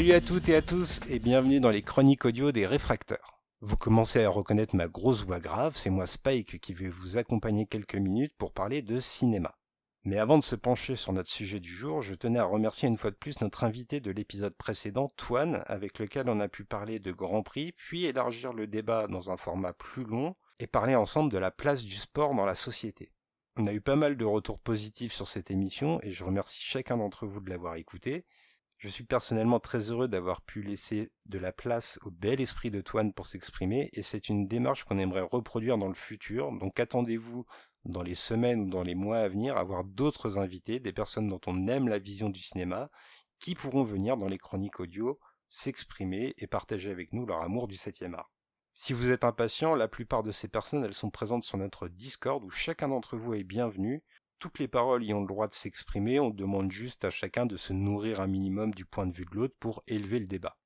Salut à toutes et à tous et bienvenue dans les chroniques audio des réfracteurs. Vous commencez à reconnaître ma grosse voix grave, c'est moi Spike qui vais vous accompagner quelques minutes pour parler de cinéma. Mais avant de se pencher sur notre sujet du jour, je tenais à remercier une fois de plus notre invité de l'épisode précédent, Toine, avec lequel on a pu parler de Grand Prix, puis élargir le débat dans un format plus long et parler ensemble de la place du sport dans la société. On a eu pas mal de retours positifs sur cette émission et je remercie chacun d'entre vous de l'avoir écouté. Je suis personnellement très heureux d'avoir pu laisser de la place au bel esprit de Toine pour s'exprimer et c'est une démarche qu'on aimerait reproduire dans le futur, donc attendez-vous dans les semaines ou dans les mois à venir, avoir d'autres invités, des personnes dont on aime la vision du cinéma, qui pourront venir dans les chroniques audio s'exprimer et partager avec nous leur amour du 7 art. Si vous êtes impatient, la plupart de ces personnes, elles sont présentes sur notre Discord où chacun d'entre vous est bienvenu. Toutes les paroles y ont le droit de s'exprimer, on demande juste à chacun de se nourrir un minimum du point de vue de l'autre pour élever le débat.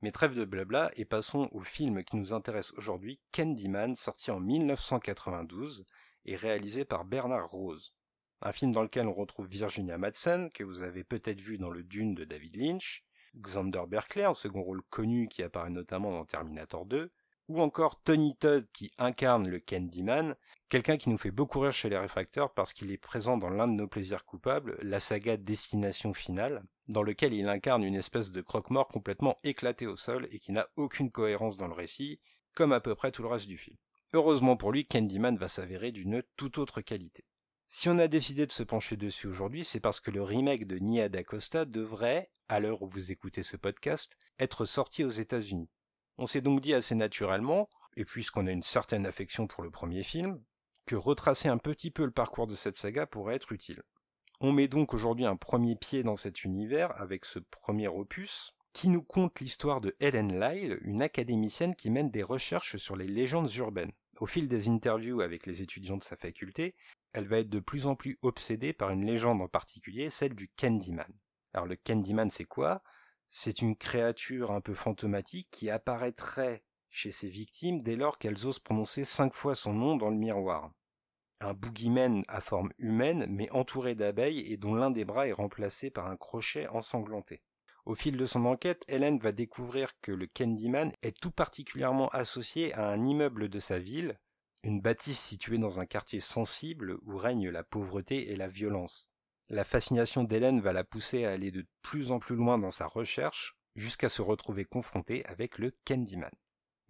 Mais trêve de blabla et passons au film qui nous intéresse aujourd'hui, Candyman, sorti en 1992, et réalisé par Bernard Rose. Un film dans lequel on retrouve Virginia Madsen, que vous avez peut-être vu dans le Dune de David Lynch, Xander Berkeley, un second rôle connu qui apparaît notamment dans Terminator 2, ou encore Tony Todd qui incarne le Candyman, quelqu'un qui nous fait beaucoup rire chez les réfracteurs parce qu'il est présent dans l'un de nos plaisirs coupables, la saga Destination Finale, dans lequel il incarne une espèce de croque-mort complètement éclaté au sol et qui n'a aucune cohérence dans le récit, comme à peu près tout le reste du film. Heureusement pour lui, Candyman va s'avérer d'une toute autre qualité. Si on a décidé de se pencher dessus aujourd'hui, c'est parce que le remake de Nia d'Acosta devrait, à l'heure où vous écoutez ce podcast, être sorti aux États-Unis. On s'est donc dit assez naturellement, et puisqu'on a une certaine affection pour le premier film, que retracer un petit peu le parcours de cette saga pourrait être utile. On met donc aujourd'hui un premier pied dans cet univers avec ce premier opus, qui nous conte l'histoire de Helen Lyle, une académicienne qui mène des recherches sur les légendes urbaines. Au fil des interviews avec les étudiants de sa faculté, elle va être de plus en plus obsédée par une légende en particulier, celle du Candyman. Alors le Candyman c'est quoi? C'est une créature un peu fantomatique qui apparaîtrait chez ses victimes dès lors qu'elles osent prononcer cinq fois son nom dans le miroir. Un boogeyman à forme humaine mais entouré d'abeilles et dont l'un des bras est remplacé par un crochet ensanglanté. Au fil de son enquête, Hélène va découvrir que le Candyman est tout particulièrement associé à un immeuble de sa ville, une bâtisse située dans un quartier sensible où règne la pauvreté et la violence. La fascination d'Hélène va la pousser à aller de plus en plus loin dans sa recherche, jusqu'à se retrouver confrontée avec le Candyman.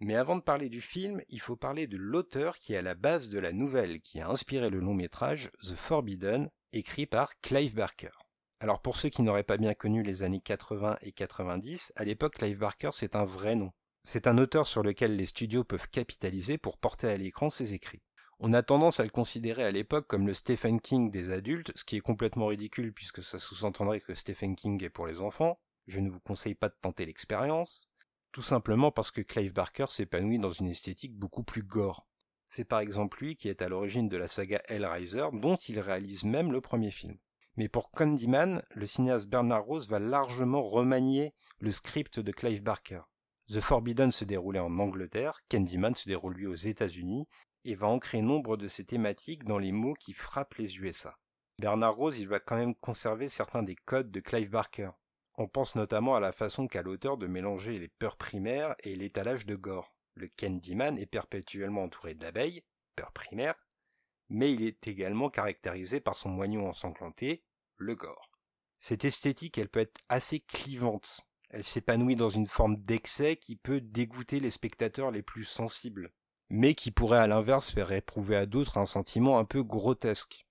Mais avant de parler du film, il faut parler de l'auteur qui est à la base de la nouvelle qui a inspiré le long métrage The Forbidden, écrit par Clive Barker. Alors pour ceux qui n'auraient pas bien connu les années 80 et 90, à l'époque Clive Barker c'est un vrai nom. C'est un auteur sur lequel les studios peuvent capitaliser pour porter à l'écran ses écrits. On a tendance à le considérer à l'époque comme le Stephen King des adultes, ce qui est complètement ridicule puisque ça sous-entendrait que Stephen King est pour les enfants. Je ne vous conseille pas de tenter l'expérience. Tout simplement parce que Clive Barker s'épanouit dans une esthétique beaucoup plus gore. C'est par exemple lui qui est à l'origine de la saga Hellraiser, dont il réalise même le premier film. Mais pour Candyman, le cinéaste Bernard Rose va largement remanier le script de Clive Barker. The Forbidden se déroulait en Angleterre, Candyman se déroule lui aux États-Unis, et va ancrer nombre de ses thématiques dans les mots qui frappent les USA. Bernard Rose, il va quand même conserver certains des codes de Clive Barker. On pense notamment à la façon qu'a l'auteur de mélanger les peurs primaires et l'étalage de gore. Le Candyman est perpétuellement entouré d'abeilles, peur primaire, mais il est également caractérisé par son moignon ensanglanté, le gore. Cette esthétique, elle peut être assez clivante. Elle s'épanouit dans une forme d'excès qui peut dégoûter les spectateurs les plus sensibles, mais qui pourrait à l'inverse faire éprouver à d'autres un sentiment un peu grotesque.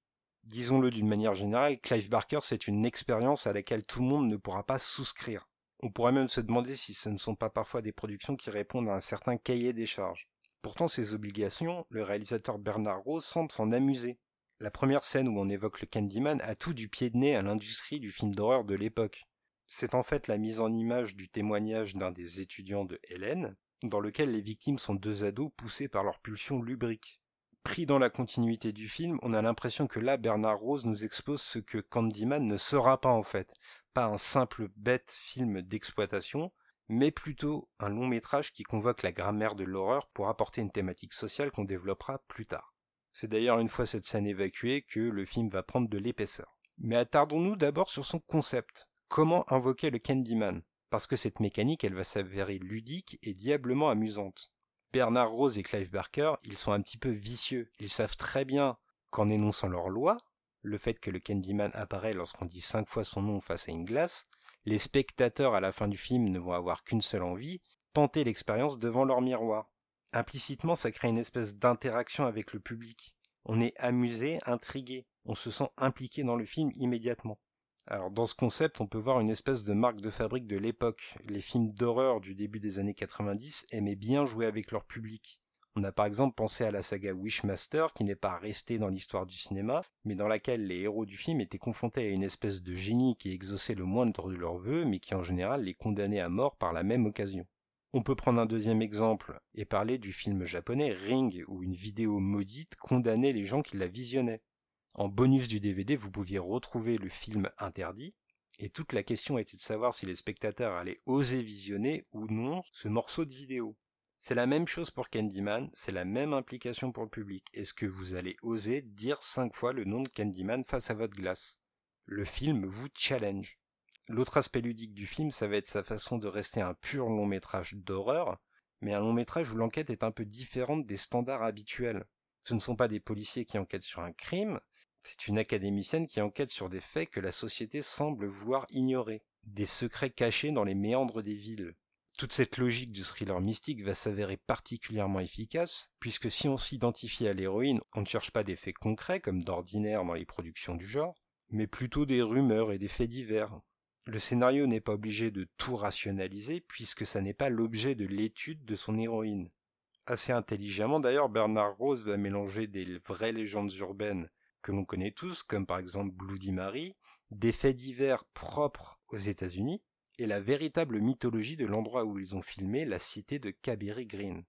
Disons-le d'une manière générale, Clive Barker c'est une expérience à laquelle tout le monde ne pourra pas souscrire. On pourrait même se demander si ce ne sont pas parfois des productions qui répondent à un certain cahier des charges. Pourtant ces obligations, le réalisateur Bernard Rose semble s'en amuser. La première scène où on évoque le Candyman a tout du pied de nez à l'industrie du film d'horreur de l'époque. C'est en fait la mise en image du témoignage d'un des étudiants de Hélène, dans lequel les victimes sont deux ados poussés par leur pulsion lubrique. Pris dans la continuité du film, on a l'impression que là Bernard Rose nous expose ce que Candyman ne sera pas en fait, pas un simple bête film d'exploitation, mais plutôt un long métrage qui convoque la grammaire de l'horreur pour apporter une thématique sociale qu'on développera plus tard. C'est d'ailleurs une fois cette scène évacuée que le film va prendre de l'épaisseur. Mais attardons-nous d'abord sur son concept. Comment invoquer le Candyman? Parce que cette mécanique, elle va s'avérer ludique et diablement amusante. Bernard Rose et Clive Barker, ils sont un petit peu vicieux. Ils savent très bien qu'en énonçant leur loi, le fait que le Candyman apparaît lorsqu'on dit cinq fois son nom face à une glace, les spectateurs à la fin du film ne vont avoir qu'une seule envie, tenter l'expérience devant leur miroir. Implicitement, ça crée une espèce d'interaction avec le public. On est amusé, intrigué, on se sent impliqué dans le film immédiatement. Alors dans ce concept, on peut voir une espèce de marque de fabrique de l'époque. Les films d'horreur du début des années 90 aimaient bien jouer avec leur public. On a par exemple pensé à la saga Wishmaster, qui n'est pas restée dans l'histoire du cinéma, mais dans laquelle les héros du film étaient confrontés à une espèce de génie qui exauçait le moindre de leurs vœux, mais qui en général les condamnait à mort par la même occasion. On peut prendre un deuxième exemple et parler du film japonais Ring, où une vidéo maudite condamnait les gens qui la visionnaient. En bonus du DVD, vous pouviez retrouver le film interdit, et toute la question était de savoir si les spectateurs allaient oser visionner ou non ce morceau de vidéo. C'est la même chose pour Candyman, c'est la même implication pour le public. Est-ce que vous allez oser dire cinq fois le nom de Candyman face à votre glace? Le film vous challenge. L'autre aspect ludique du film, ça va être sa façon de rester un pur long métrage d'horreur, mais un long métrage où l'enquête est un peu différente des standards habituels. Ce ne sont pas des policiers qui enquêtent sur un crime, c'est une académicienne qui enquête sur des faits que la société semble vouloir ignorer, des secrets cachés dans les méandres des villes. Toute cette logique du thriller mystique va s'avérer particulièrement efficace, puisque si on s'identifie à l'héroïne, on ne cherche pas des faits concrets comme d'ordinaire dans les productions du genre, mais plutôt des rumeurs et des faits divers. Le scénario n'est pas obligé de tout rationaliser, puisque ça n'est pas l'objet de l'étude de son héroïne. Assez intelligemment d'ailleurs, Bernard Rose va mélanger des vraies légendes urbaines que l'on connaît tous, comme par exemple Bloody Mary, des faits divers propres aux États-Unis, et la véritable mythologie de l'endroit où ils ont filmé la cité de Cabiri Green.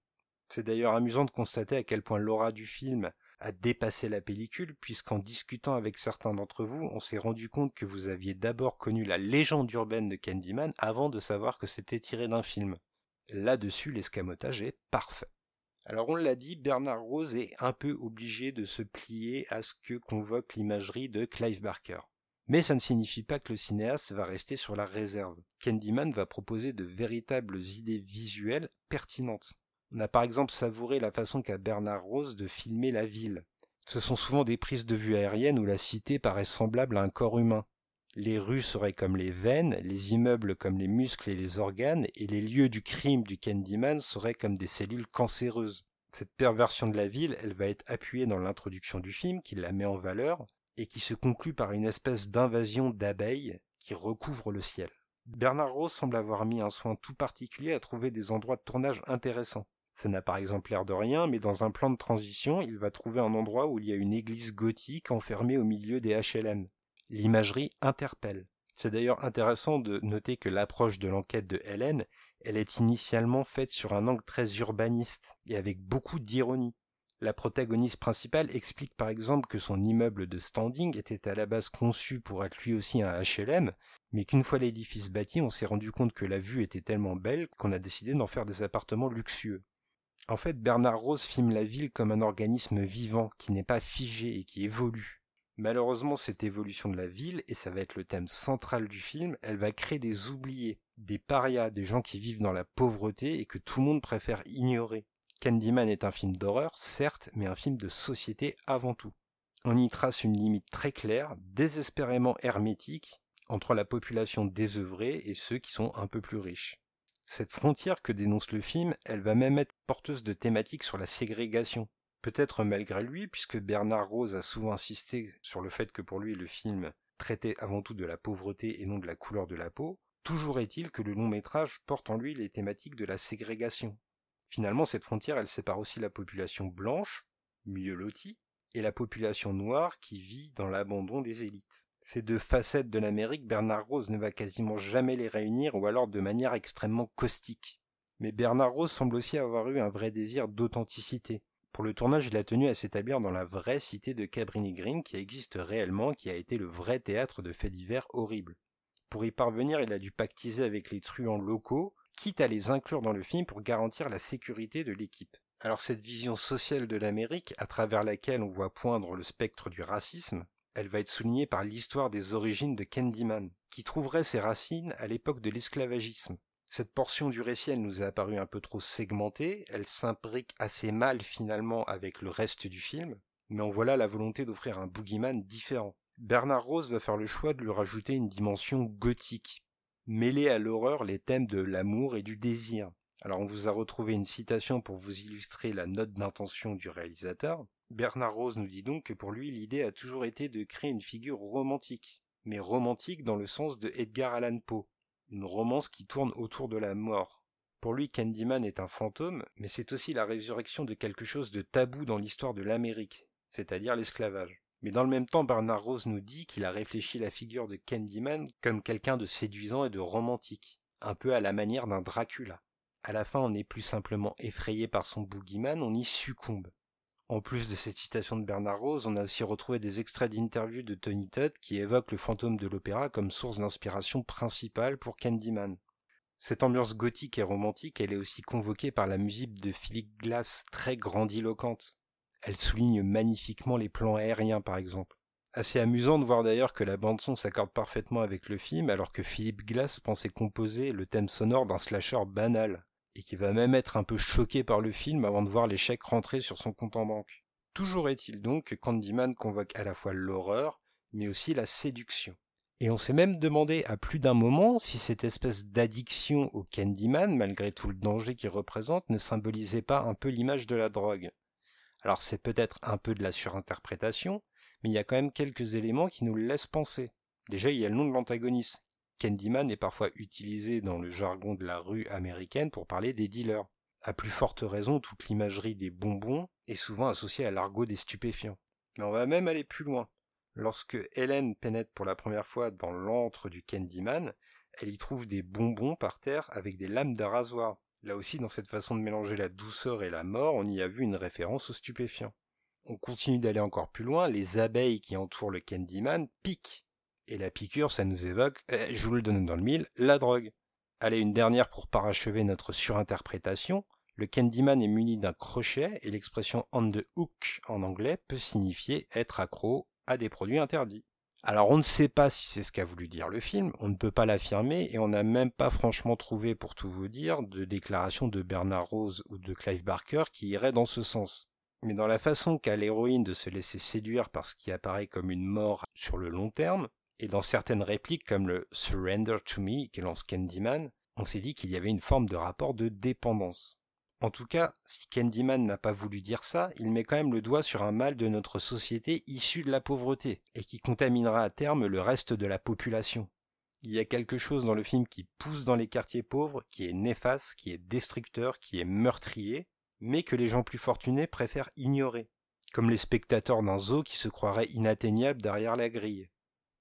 C'est d'ailleurs amusant de constater à quel point l'aura du film a dépassé la pellicule, puisqu'en discutant avec certains d'entre vous, on s'est rendu compte que vous aviez d'abord connu la légende urbaine de Candyman avant de savoir que c'était tiré d'un film. Là-dessus, l'escamotage est parfait. Alors on l'a dit, Bernard Rose est un peu obligé de se plier à ce que convoque l'imagerie de Clive Barker. Mais ça ne signifie pas que le cinéaste va rester sur la réserve. Candyman va proposer de véritables idées visuelles pertinentes. On a par exemple savouré la façon qu'a Bernard Rose de filmer la ville. Ce sont souvent des prises de vue aériennes où la cité paraît semblable à un corps humain. Les rues seraient comme les veines, les immeubles comme les muscles et les organes, et les lieux du crime du Candyman seraient comme des cellules cancéreuses. Cette perversion de la ville, elle va être appuyée dans l'introduction du film, qui la met en valeur, et qui se conclut par une espèce d'invasion d'abeilles qui recouvre le ciel. Bernard Rose semble avoir mis un soin tout particulier à trouver des endroits de tournage intéressants. Ça n'a par exemple l'air de rien, mais dans un plan de transition, il va trouver un endroit où il y a une église gothique enfermée au milieu des HLM l'imagerie interpelle. C'est d'ailleurs intéressant de noter que l'approche de l'enquête de Hélène, elle est initialement faite sur un angle très urbaniste et avec beaucoup d'ironie. La protagoniste principale explique par exemple que son immeuble de standing était à la base conçu pour être lui aussi un HLM, mais qu'une fois l'édifice bâti, on s'est rendu compte que la vue était tellement belle qu'on a décidé d'en faire des appartements luxueux. En fait, Bernard Rose filme la ville comme un organisme vivant qui n'est pas figé et qui évolue. Malheureusement, cette évolution de la ville, et ça va être le thème central du film, elle va créer des oubliés, des parias, des gens qui vivent dans la pauvreté et que tout le monde préfère ignorer. Candyman est un film d'horreur, certes, mais un film de société avant tout. On y trace une limite très claire, désespérément hermétique, entre la population désœuvrée et ceux qui sont un peu plus riches. Cette frontière que dénonce le film, elle va même être porteuse de thématiques sur la ségrégation, Peut-être malgré lui, puisque Bernard Rose a souvent insisté sur le fait que pour lui le film traitait avant tout de la pauvreté et non de la couleur de la peau, toujours est-il que le long métrage porte en lui les thématiques de la ségrégation. Finalement, cette frontière, elle sépare aussi la population blanche, mieux lotie, et la population noire qui vit dans l'abandon des élites. Ces deux facettes de l'Amérique, Bernard Rose ne va quasiment jamais les réunir ou alors de manière extrêmement caustique. Mais Bernard Rose semble aussi avoir eu un vrai désir d'authenticité. Pour le tournage, il a tenu à s'établir dans la vraie cité de Cabrini Green qui existe réellement, qui a été le vrai théâtre de faits divers horribles. Pour y parvenir, il a dû pactiser avec les truands locaux, quitte à les inclure dans le film pour garantir la sécurité de l'équipe. Alors cette vision sociale de l'Amérique, à travers laquelle on voit poindre le spectre du racisme, elle va être soulignée par l'histoire des origines de Candyman, qui trouverait ses racines à l'époque de l'esclavagisme. Cette portion du récit, nous a apparu un peu trop segmentée, elle s'imbrique assez mal finalement avec le reste du film, mais en voilà la volonté d'offrir un boogeyman différent. Bernard Rose va faire le choix de lui rajouter une dimension gothique, mêler à l'horreur les thèmes de l'amour et du désir. Alors on vous a retrouvé une citation pour vous illustrer la note d'intention du réalisateur. Bernard Rose nous dit donc que pour lui l'idée a toujours été de créer une figure romantique, mais romantique dans le sens de Edgar Allan Poe, une romance qui tourne autour de la mort. Pour lui, Candyman est un fantôme, mais c'est aussi la résurrection de quelque chose de tabou dans l'histoire de l'Amérique, c'est-à-dire l'esclavage. Mais dans le même temps, Bernard Rose nous dit qu'il a réfléchi la figure de Candyman comme quelqu'un de séduisant et de romantique, un peu à la manière d'un Dracula. À la fin, on n'est plus simplement effrayé par son boogeyman, on y succombe. En plus de cette citation de Bernard Rose, on a aussi retrouvé des extraits d'interviews de Tony Todd qui évoquent le fantôme de l'opéra comme source d'inspiration principale pour Candyman. Cette ambiance gothique et romantique, elle est aussi convoquée par la musique de Philip Glass très grandiloquente. Elle souligne magnifiquement les plans aériens par exemple. Assez amusant de voir d'ailleurs que la bande son s'accorde parfaitement avec le film alors que Philip Glass pensait composer le thème sonore d'un slasher banal et qui va même être un peu choqué par le film avant de voir l'échec rentrer sur son compte en banque. Toujours est-il donc que Candyman convoque à la fois l'horreur, mais aussi la séduction. Et on s'est même demandé à plus d'un moment si cette espèce d'addiction au Candyman, malgré tout le danger qu'il représente, ne symbolisait pas un peu l'image de la drogue. Alors c'est peut-être un peu de la surinterprétation, mais il y a quand même quelques éléments qui nous le laissent penser. Déjà, il y a le nom de l'antagoniste, Candyman est parfois utilisé dans le jargon de la rue américaine pour parler des dealers. À plus forte raison, toute l'imagerie des bonbons est souvent associée à l'argot des stupéfiants. Mais on va même aller plus loin. Lorsque Hélène pénètre pour la première fois dans l'antre du Candyman, elle y trouve des bonbons par terre avec des lames de rasoir. Là aussi, dans cette façon de mélanger la douceur et la mort, on y a vu une référence aux stupéfiants. On continue d'aller encore plus loin, les abeilles qui entourent le Candyman piquent et la piqûre, ça nous évoque, eh, je vous le donne dans le mille, la drogue. Allez, une dernière pour parachever notre surinterprétation. Le Candyman est muni d'un crochet et l'expression on the hook en anglais peut signifier être accro à des produits interdits. Alors on ne sait pas si c'est ce qu'a voulu dire le film, on ne peut pas l'affirmer et on n'a même pas franchement trouvé, pour tout vous dire, de déclaration de Bernard Rose ou de Clive Barker qui irait dans ce sens. Mais dans la façon qu'a l'héroïne de se laisser séduire par ce qui apparaît comme une mort sur le long terme, et dans certaines répliques comme le Surrender to Me que lance Candyman, on s'est dit qu'il y avait une forme de rapport de dépendance. En tout cas, si Candyman n'a pas voulu dire ça, il met quand même le doigt sur un mal de notre société issu de la pauvreté, et qui contaminera à terme le reste de la population. Il y a quelque chose dans le film qui pousse dans les quartiers pauvres, qui est néfaste, qui est destructeur, qui est meurtrier, mais que les gens plus fortunés préfèrent ignorer, comme les spectateurs d'un zoo qui se croiraient inatteignables derrière la grille.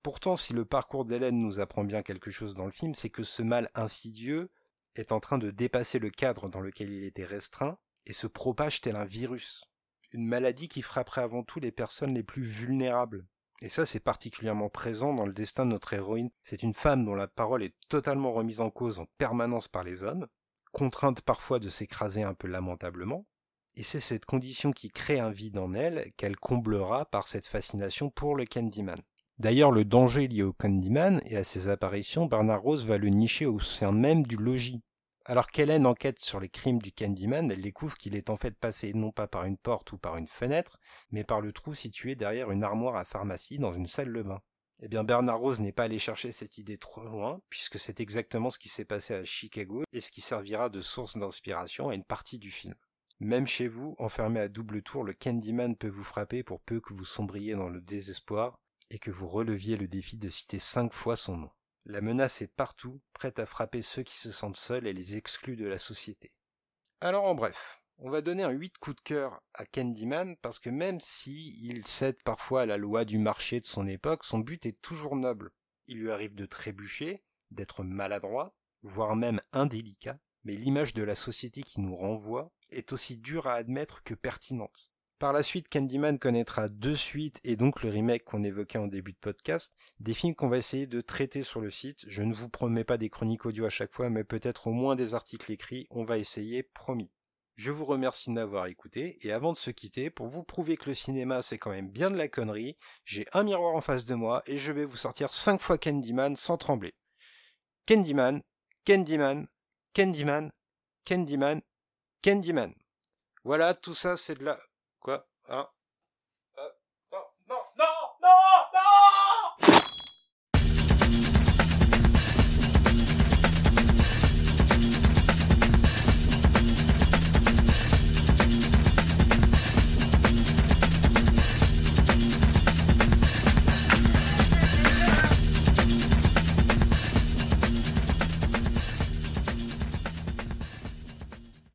Pourtant, si le parcours d'Hélène nous apprend bien quelque chose dans le film, c'est que ce mal insidieux est en train de dépasser le cadre dans lequel il était restreint et se propage tel un virus. Une maladie qui frapperait avant tout les personnes les plus vulnérables. Et ça, c'est particulièrement présent dans le destin de notre héroïne. C'est une femme dont la parole est totalement remise en cause en permanence par les hommes, contrainte parfois de s'écraser un peu lamentablement, et c'est cette condition qui crée un vide en elle qu'elle comblera par cette fascination pour le Candyman. D'ailleurs, le danger lié au Candyman et à ses apparitions, Bernard Rose va le nicher au sein même du logis. Alors qu'Hélène enquête sur les crimes du Candyman, elle découvre qu'il est en fait passé non pas par une porte ou par une fenêtre, mais par le trou situé derrière une armoire à pharmacie dans une salle de bain. Eh bien, Bernard Rose n'est pas allé chercher cette idée trop loin, puisque c'est exactement ce qui s'est passé à Chicago et ce qui servira de source d'inspiration à une partie du film. Même chez vous, enfermé à double tour, le Candyman peut vous frapper pour peu que vous sombriez dans le désespoir, et que vous releviez le défi de citer cinq fois son nom. La menace est partout, prête à frapper ceux qui se sentent seuls et les exclus de la société. Alors en bref, on va donner un 8 coups de cœur à Candyman parce que même si il cède parfois à la loi du marché de son époque, son but est toujours noble. Il lui arrive de trébucher, d'être maladroit, voire même indélicat, mais l'image de la société qui nous renvoie est aussi dure à admettre que pertinente. Par la suite, Candyman connaîtra deux suites et donc le remake qu'on évoquait en début de podcast, des films qu'on va essayer de traiter sur le site. Je ne vous promets pas des chroniques audio à chaque fois, mais peut-être au moins des articles écrits, on va essayer, promis. Je vous remercie de m'avoir écouté, et avant de se quitter, pour vous prouver que le cinéma c'est quand même bien de la connerie, j'ai un miroir en face de moi et je vais vous sortir 5 fois Candyman sans trembler. Candyman, Candyman, Candyman, Candyman, Candyman. Voilà, tout ça c'est de la... Quoi Ah